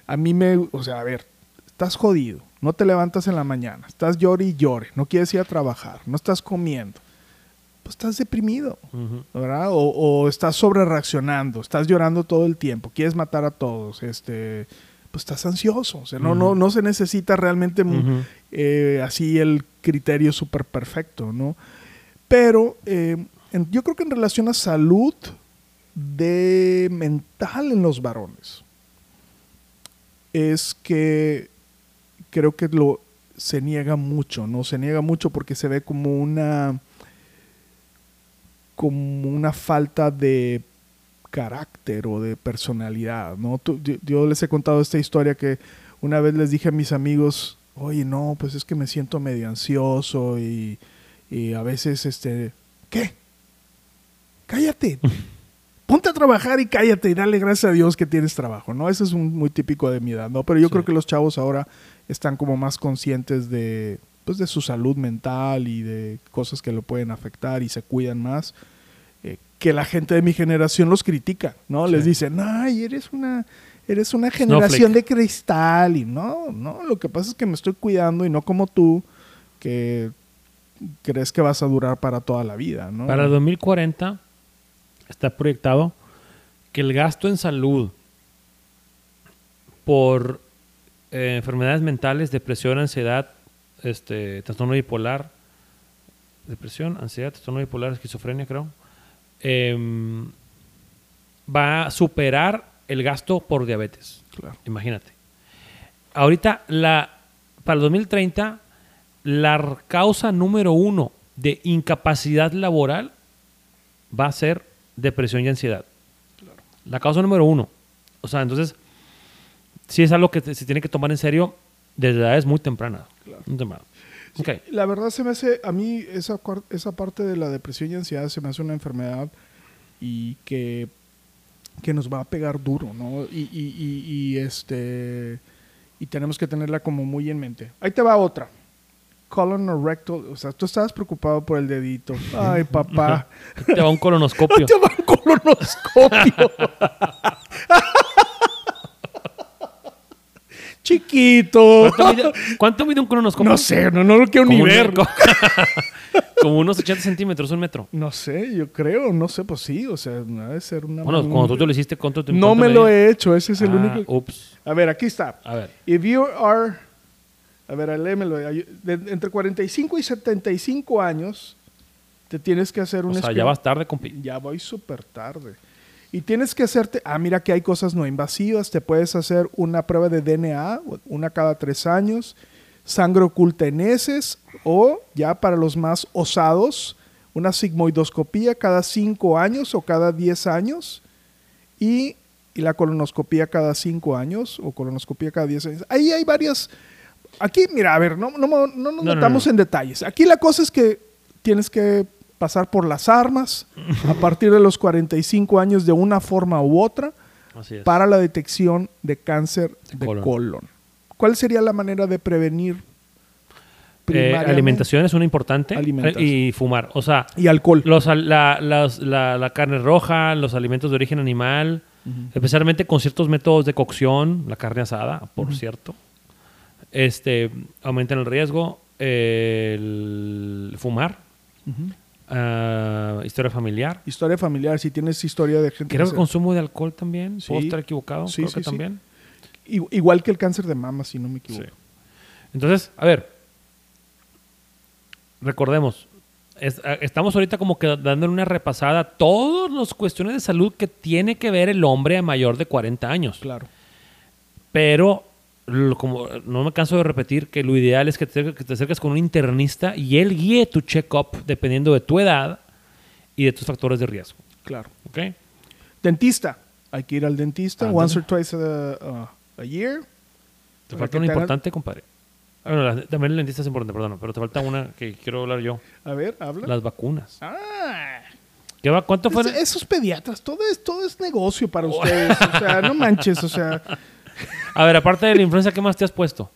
A mí me, o sea, a ver, estás jodido, no te levantas en la mañana, estás llore y llore, no quieres ir a trabajar, no estás comiendo, pues estás deprimido. Ujú. ¿verdad? O, o estás sobre reaccionando, estás llorando todo el tiempo, quieres matar a todos, este, pues estás ansioso. O sea, no, no, no se necesita realmente mm, eh, así el criterio súper perfecto, ¿no? Pero eh, en- yo creo que en relación a salud de mental en los varones, es que creo que lo se niega mucho, ¿no? Se niega mucho porque se ve como una como una falta de carácter o de personalidad, ¿no? Tú- yo, yo les he contado esta historia que una vez les dije a mis amigos, oye, no, pues es que me siento medio ansioso y, y a veces, este, ¿qué? Cállate. Ponte a trabajar y cállate y dale gracias a Dios que tienes trabajo, ¿no? Eso es un- muy típico de mi edad, ¿no? Pero yo Sí. creo que los chavos ahora están como más conscientes de, pues, de su salud mental y de cosas que lo pueden afectar y se cuidan más. Que la gente de mi generación los critica, ¿no? Les dicen, ay, eres una, eres una generación de cristal. Y no, no, lo que pasa es que me estoy cuidando y no como tú, que crees que vas a durar para toda la vida, ¿no? Para 2040 está proyectado que el gasto en salud por eh, enfermedades mentales, depresión, ansiedad, este, trastorno bipolar, depresión, ansiedad, trastorno bipolar, esquizofrenia, creo, em, va a superar el gasto por diabetes. Claro. Imagínate. Ahorita, la, para el 2030, la causa número uno de incapacidad laboral va a ser depresión y ansiedad. La causa número uno. O sea, entonces, sí es algo que se tiene que tomar en serio desde edades muy tempranas. Muy tempranas. Ok. La verdad se me hace, a mí esa, esa parte de la depresión y ansiedad se me hace una enfermedad y que, que nos va a pegar duro, ¿no? Y, y- y- y, este y tenemos que tenerla como muy en mente. Ahí te va otra. Colon or rectal, o sea, tú estabas preocupado por el dedito. Ay, papá. Te va un colonoscopio. te va un colonoscopio. Chiquito. ¿Cuánto mide, cuánto mide un colonoscopio? No sé, no, no lo quiero ni ver. co- Como unos 80 centímetros, un metro. No sé, yo creo, no sé, pues sí, o sea, no debe ser una... Bueno, cuando tú te lo hiciste, ¿cuánto te No me lo he hecho, ese es el Ah, único... Ups. A ver, aquí está. A ver. If you are... A ver, léemelo. entre 45 y 75 años, te tienes que hacer un... O sea, ya vas tarde, compi. Ya voy súper tarde. Y tienes que hacerte... Ah, mira que hay cosas no invasivas. Te puedes hacer una prueba de DNA, una cada tres años, sangre oculta en heces, o ya para los más osados, una sigmoidoscopía cada cinco años o cada 10 años. Y, y la colonoscopía cada cinco años o colonoscopía cada 10 años. Ahí hay varias... Aquí, mira, a ver, no, no, no, no nos No, no, metamos no. en detalles. Aquí la cosa es que tienes que pasar por las armas a partir de los 45 años de una forma u otra para la detección de cáncer De de colon. colon. ¿Cuál sería la manera de prevenir Eh, alimentación es una importante. Alimentación. eh, Y fumar. O sea, y alcohol? los, la, las- la- la carne roja, los alimentos de origen animal, especialmente con ciertos métodos de cocción, la carne asada, por cierto, este, aumentan el riesgo, el fumar, ah, historia familiar. Historia familiar, si tienes historia de gente... Creo que consumo de alcohol también, puedo Sí. estar equivocado, Sí, creo sí, que sí. también. Igual que el cáncer de mama, si no me equivoco. Entonces, a ver, recordemos, es- a- estamos ahorita como que dándole una repasada a todas las cuestiones de salud que tiene que ver el hombre mayor de 40 años. Claro. Pero, lo- como no me canso de repetir, que lo ideal es que te, acerques- que te acerques con un internista y él guíe tu check-up dependiendo de tu edad y de tus factores de riesgo. Claro. ¿Ok? Dentista. Hay que ir al dentista once or twice a, a year. Te falta una hagan- importante, compadre. Ah, Bueno, la- también el dentista es importante, perdón, pero te falta una que quiero hablar yo. A ver, habla. Las vacunas. Ah. ¿Qué va? ¿Cuánto fue? Es- esos pediatras, todo es, todo es negocio para ustedes. O sea, no manches. O sea, A ver, aparte de la influenza, ¿qué más te has puesto?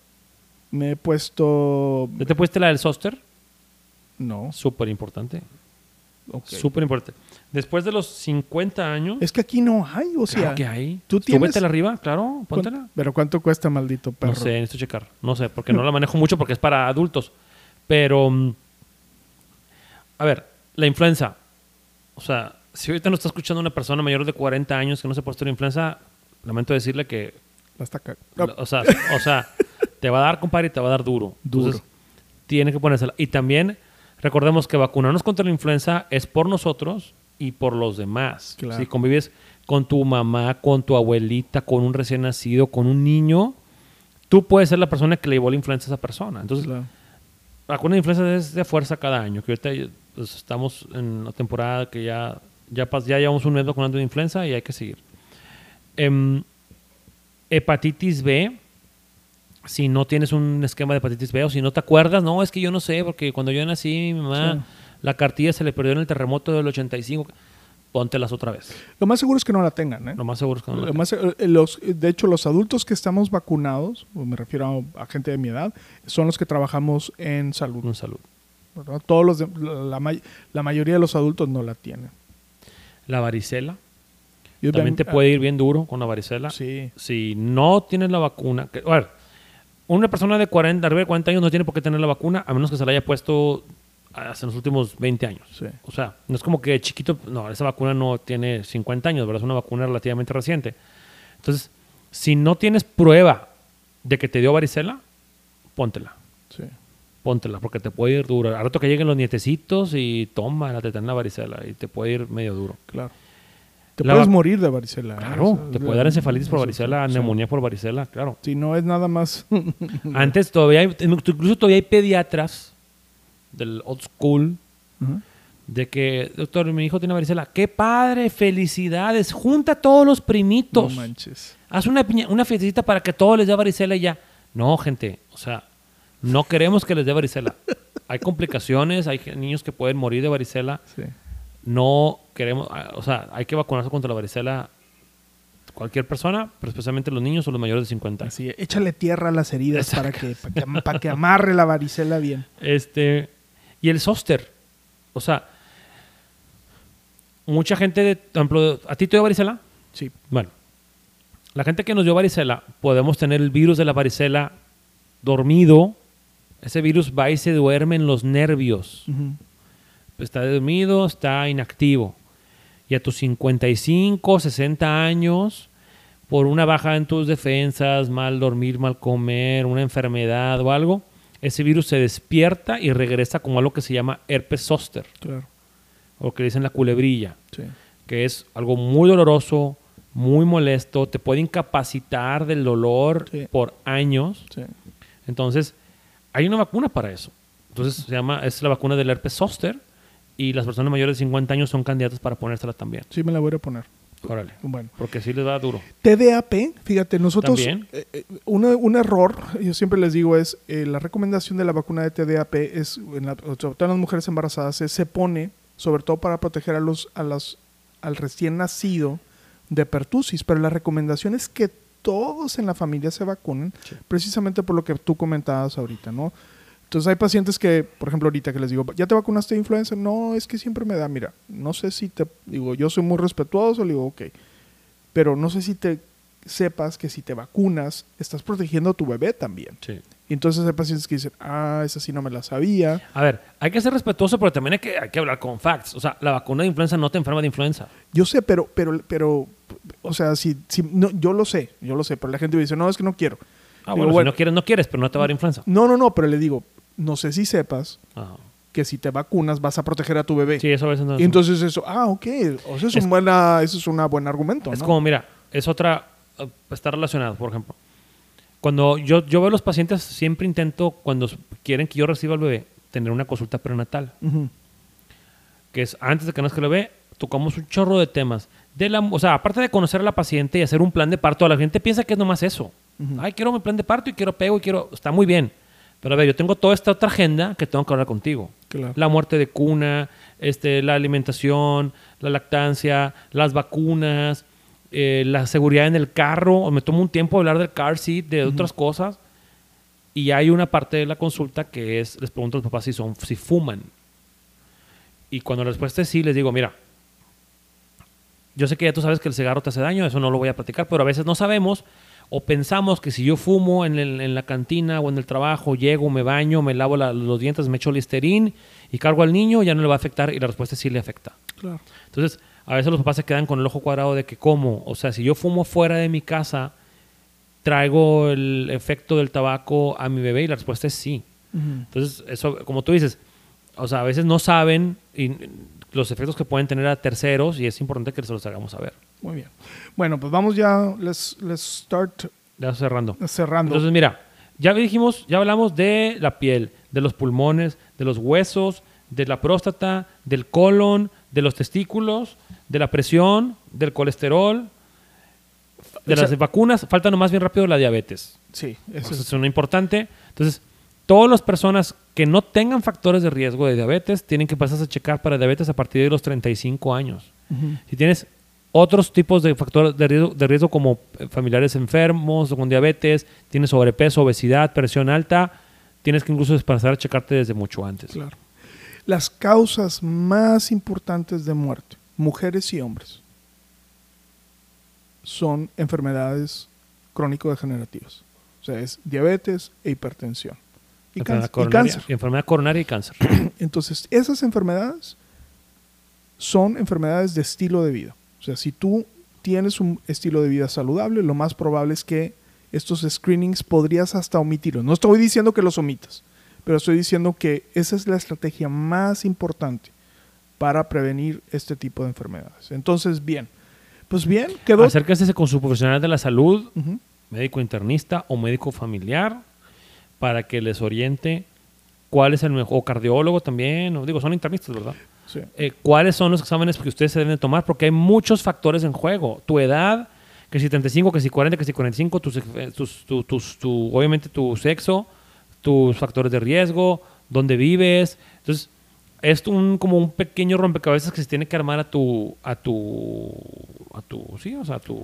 me he puesto. ¿Ya te pusiste la del Zoster? No. Súper importante. ok. Súper importante. Después de los 50 años, Es que aquí no hay, o sea. claro que hay. tú tienes- Súbetela arriba, claro, ¿cuán- póntela. Pero ¿cuánto cuesta, maldito perro? No sé, necesito checar. No sé, porque no la manejo mucho porque es para adultos. Pero, mm, a ver, la influenza. O sea, si ahorita no está escuchando una persona mayor de 40 años que no se ha puesto la influenza, lamento decirle que, Está ca- o, sea, o sea, te va a dar, compadre, y te va a dar duro. Duro. Entonces, tiene que ponérsela. Y también, recordemos que vacunarnos contra la influenza es por nosotros y por los demás. Claro. Si convives con tu mamá, con tu abuelita, con un recién nacido, con un niño, tú puedes ser la persona que le llevó la influenza a esa persona. Entonces, Claro. la vacuna de influenza es de fuerza cada año. Que ahorita pues, estamos en la temporada que ya, ya, ya llevamos un mes vacunando de influenza y hay que seguir. Em, hepatitis B, si no tienes un esquema de hepatitis B o si no te acuerdas, no, es que yo no sé, porque cuando yo nací, mi mamá, Sí. la cartilla se le perdió en el terremoto del 85. Póntelas otra vez. Lo más seguro es que no la tengan, ¿eh? Lo más seguro es que no la Lo más- eh, los, de hecho, los adultos que estamos vacunados, me refiero a, a gente de mi edad, son los que trabajamos en salud. tengan. Un salud. ¿verdad? Todos los de- la, la may- la mayoría de los adultos no la tienen. La varicela. Yo También te ah, puede ir bien duro con la varicela. Sí, si no tienes la vacuna, que, a ver, una persona de 40, arriba de 40 años no tiene por qué tener la vacuna, a menos que se la haya puesto hace los últimos 20 años. sí. O sea, no es como que chiquito, no, esa vacuna no tiene 50 años, ¿verdad? Es una vacuna relativamente reciente. Entonces, si no tienes prueba de que te dio varicela, póntela, sí. póntela, porque te puede ir duro. Al rato que lleguen los nietecitos y toma, te dan la varicela y te puede ir medio duro. Claro. Te La puedes morir de varicela. ¿eh? Claro, O sea, te de- puede dar encefalitis por varicela, neumonía por varicela, claro. Si no es nada más. Antes todavía hay, incluso todavía hay pediatras del old school de que, doctor, mi hijo tiene varicela. ¡Qué padre! ¡Felicidades! Junta a todos los no primitos. manches. Haz una, piña- una fiestecita para que todos les dé varicela y ya. No, gente. O sea, no queremos que les dé varicela. Hay complicaciones, hay niños que pueden morir de varicela. Sí. No queremos, ah, o sea, hay que vacunarse contra la varicela cualquier persona, pero especialmente los niños o los mayores de 50 años. Así, échale tierra a las heridas para que, para, que, para que amarre la varicela bien. Este, y el zóster. O sea, mucha gente, de, por ejemplo, ¿a ti te dio varicela? Sí. Bueno, la gente que nos dio varicela, podemos tener el virus de la varicela dormido. Ese virus va y se duerme en los nervios. Está dormido, está inactivo. Y a tus 55, 60 años, por una baja en tus defensas, mal dormir, mal comer, una enfermedad o algo, ese virus se despierta y regresa como algo que se llama herpes zóster, Claro. o que dicen la culebrilla, Sí. que es algo muy doloroso, muy molesto, te puede incapacitar del dolor Sí. por años. Sí. Entonces, hay una vacuna para eso. Entonces, se llama, es la vacuna del herpes zóster y las personas mayores de 50 años son candidatas para ponérsela también. Sí, me la voy a poner. Órale. Bueno. Porque sí les da duro. TDAP, fíjate, nosotros, También. eh, eh, un, un error, yo siempre les digo, es eh, la recomendación de la vacuna de TDAP es, en la- sobre todo en las mujeres embarazadas, es, se pone, sobre todo para proteger a los, a las, al recién nacido de pertusis, pero la recomendación es que todos en la familia se vacunen, precisamente por lo que tú comentabas ahorita, ¿no? Entonces hay pacientes que, por ejemplo, ahorita que les digo, ¿ya te vacunaste de influenza? No, es que siempre me da, mira, no sé si te, digo, yo soy muy respetuoso, le digo, ok, pero no sé si te sepas que si te vacunas, estás protegiendo a tu bebé también. Sí. Y entonces hay pacientes que dicen, ah, esa sí no me la sabía. A ver, hay que ser respetuoso, pero también hay que, hay que hablar con facts. O sea, la vacuna de influenza no te enferma de influenza. Yo sé, pero, pero, pero, o sea, si, si no, yo lo sé, yo lo sé, pero la gente me dice, no, es que no quiero. Ah, Digo, bueno, bueno. si no quieres, no quieres, pero no te va a dar influenza. No, no, no, pero le digo, no sé si sepas Ajá. que si te vacunas vas a proteger a tu bebé. Sí, eso a veces no Y entonces eso, ah, ok, o sea, es, Es- un buena, eso es un buen argumento, Es ¿no? como, mira, es otra. eh, Está relacionado, por ejemplo. Cuando yo, yo veo a los pacientes, siempre intento, cuando quieren que yo reciba al bebé, tener una consulta prenatal. Que es antes de que nazca el bebé, tocamos un chorro de temas. De la, o sea, aparte de conocer a la paciente y hacer un plan de parto, la gente piensa que es nomás eso. Ay, quiero mi plan de parto y quiero pego y quiero. Está muy bien. Pero a ver, yo tengo toda esta otra agenda que tengo que hablar contigo. Claro. La muerte de cuna, este, la alimentación, la lactancia, las vacunas, eh, la seguridad en el carro. O me tomo un tiempo hablar del car seat, de otras cosas. Y hay una parte de la consulta que es, les pregunto a los papás si, son, si fuman. Y cuando la respuesta es sí, les digo, mira, yo sé que ya tú sabes que el cigarro te hace daño, eso no lo voy a platicar, pero a veces no sabemos o pensamos que si yo fumo en, el- en la cantina o en el trabajo, llego, me baño, me lavo la- los dientes, me echo listerín y cargo al niño, ya no le va a afectar y la respuesta es sí le afecta. Claro. Entonces, a veces los papás se quedan con el ojo cuadrado de que cómo, o sea, si yo fumo fuera de mi casa, traigo el efecto del tabaco a mi bebé y la respuesta es sí. Entonces, eso, como tú dices, o sea, a veces no saben y, los efectos que pueden tener a terceros y es importante que se los hagamos saber. Muy bien. Bueno, pues vamos ya, let's, let's start Ya cerrando. cerrando. Entonces, mira, ya dijimos, ya hablamos de la piel, de los pulmones, de los huesos, de la próstata, del colon, de los testículos, de la presión, del colesterol, de O sea- las vacunas. Falta nomás bien rápido la diabetes. sí, eso es, es una importante. Entonces, todas las personas que no tengan factores de riesgo de diabetes tienen que pasarse a checar para diabetes a partir de los 35 años. Ujú. Si tienes otros tipos de factores de riesgo, de riesgo como eh, familiares enfermos o con diabetes, tienes sobrepeso, obesidad, presión alta, tienes que incluso pasar a checarte desde mucho antes. Claro. Las causas más importantes de muerte, mujeres y hombres, son enfermedades crónico-degenerativas. O sea, es diabetes e hipertensión. Y, enfermedad, cáncer, y enfermedad coronaria y cáncer. Entonces, esas enfermedades son enfermedades de estilo de vida. O sea, si tú tienes un estilo de vida saludable, lo más probable es que estos screenings podrías hasta omitirlos. No estoy diciendo que los omitas, pero estoy diciendo que esa es la estrategia más importante para prevenir este tipo de enfermedades. Entonces, bien. Pues bien, quedó... Acérquese con su profesional de la salud, médico internista o médico familiar, para que les oriente cuál es el mejor, o cardiólogo también, o digo, son internistas, ¿verdad? Sí. eh, cuáles son los exámenes que ustedes se deben de tomar, porque hay muchos factores en juego. Tu edad, que si 35, que si 40, que si 45, tus, eh, tus- tu- tus- tu- obviamente tu sexo, tus factores de riesgo, dónde vives. Entonces, es un, como un pequeño rompecabezas que se tiene que armar a tu, a tu, a tu, sí, o sea, a tus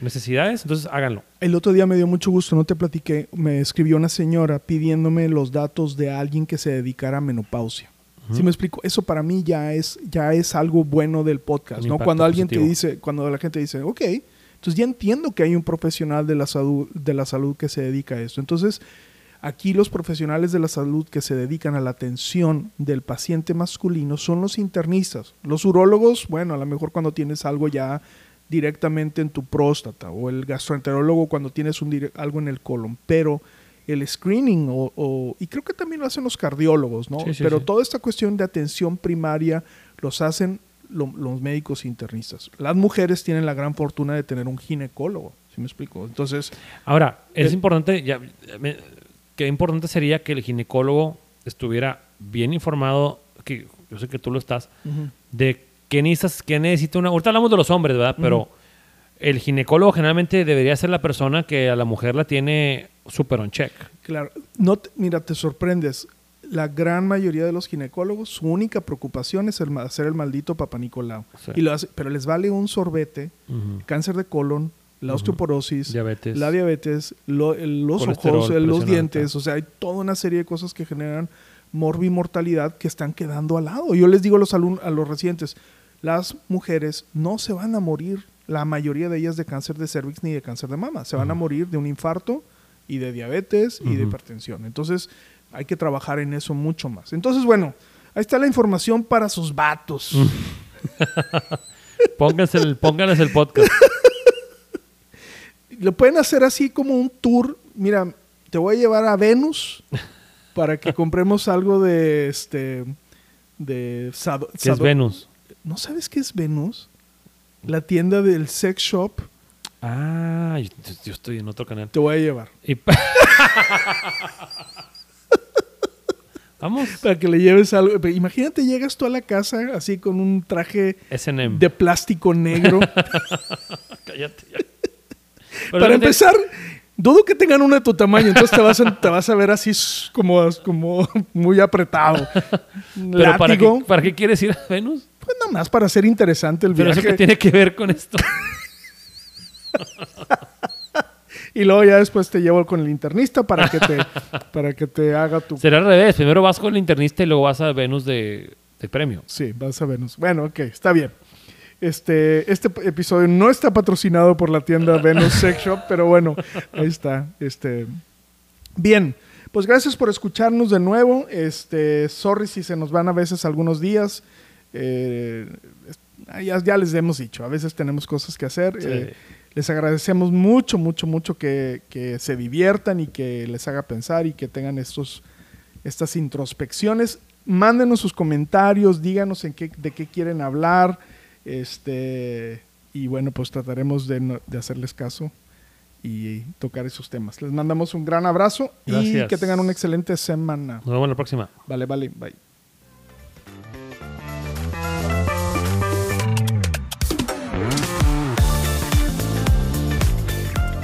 necesidades. Entonces, háganlo. El otro día me dio mucho gusto, no te platiqué, me escribió una señora pidiéndome los datos de alguien que se dedicara a menopausia. ¿Sí me explico? Eso para mí ya es, ya es algo bueno del podcast, Un ¿no? Cuando alguien te dice, cuando la gente dice, ok, entonces ya entiendo que hay un profesional de la salud, de la salud que se dedica a esto. Entonces, aquí los profesionales de la salud que se dedican a la atención del paciente masculino son los internistas. Los urólogos, bueno, a lo mejor cuando tienes algo ya directamente en tu próstata o el gastroenterólogo cuando tienes un algo en el colon, pero el screening o, o- y creo que también lo hacen los cardiólogos, ¿no? Sí, sí, pero sí. toda esta cuestión de atención primaria los hacen lo- los médicos internistas. Las mujeres tienen la gran fortuna de tener un ginecólogo, ¿sí me explico? Entonces, Ahora, es Eh, importante, ya, me- qué importante sería que el ginecólogo estuviera bien informado, que yo sé que tú lo estás, de qué necesitas, qué necesita una... Ahorita hablamos de los hombres, ¿verdad? Pero el ginecólogo generalmente debería ser la persona que a la mujer la tiene super on check. Claro, no te- mira, te sorprendes. La gran mayoría de los ginecólogos, su única preocupación es el, hacer el maldito Papa Nicolau. Sí. Y lo hace- pero les vale un sorbete, cáncer de colon, la osteoporosis, Diabetes. la diabetes, lo- el- los ojos, el- los dientes. O sea, hay toda una serie de cosas que generan morbimortalidad que están quedando al lado. Yo les digo a los, a los residentes, las mujeres no se van a morir la mayoría de ellas de cáncer de cervix ni de cáncer de mama. Se van a morir de un infarto y de diabetes y de hipertensión. Entonces, hay que trabajar en eso mucho más. Entonces, bueno, ahí está la información para sus vatos. Pónganse el, pónganles el podcast. Lo pueden hacer así como un tour. Mira, te voy a llevar a Venus para que compremos algo de este de sado- es Venus. ¿No sabes qué es Venus? La tienda del sex shop. Ah, yo, yo estoy en otro canal. Te voy a llevar. Y pa- Vamos. Para que le lleves algo. Pero Imagínate, llegas tú a la casa así con un traje SNM. de plástico negro. Cállate. ya. Pero Para fíjate, empezar, dudo que tengan uno de tu tamaño. Entonces te vas a, te vas a ver así s- como, como muy apretado. ¿Pero para Látigo. qué, para qué quieres ir a Venus? Pues nada más para hacer interesante el Pero eso viaje. que tiene que ver con esto. Y luego ya después te llevo con el internista para que te, para que te haga tu... Será al revés. Primero vas con el internista y luego vas a Venus de, de premio. Sí, vas a Venus. Bueno, ok, está bien. Este, este episodio no está patrocinado por la tienda Venus Sex Shop, pero bueno, ahí está. Este, bien, pues gracias por escucharnos de nuevo. Este, sorry si se nos van a veces algunos días. Eh, es- ya, ya les hemos dicho, a veces tenemos cosas que hacer. Sí. Eh, les agradecemos mucho, mucho, mucho que, que se diviertan y que les haga pensar y que tengan estos, estas introspecciones. Mándenos sus comentarios, díganos en qué, de qué quieren hablar. Este, y bueno, pues trataremos de, hacerles caso y tocar esos temas. Les mandamos un gran abrazo y que tengan una excelente semana. Nos vemos la próxima. Vale, vale, bye.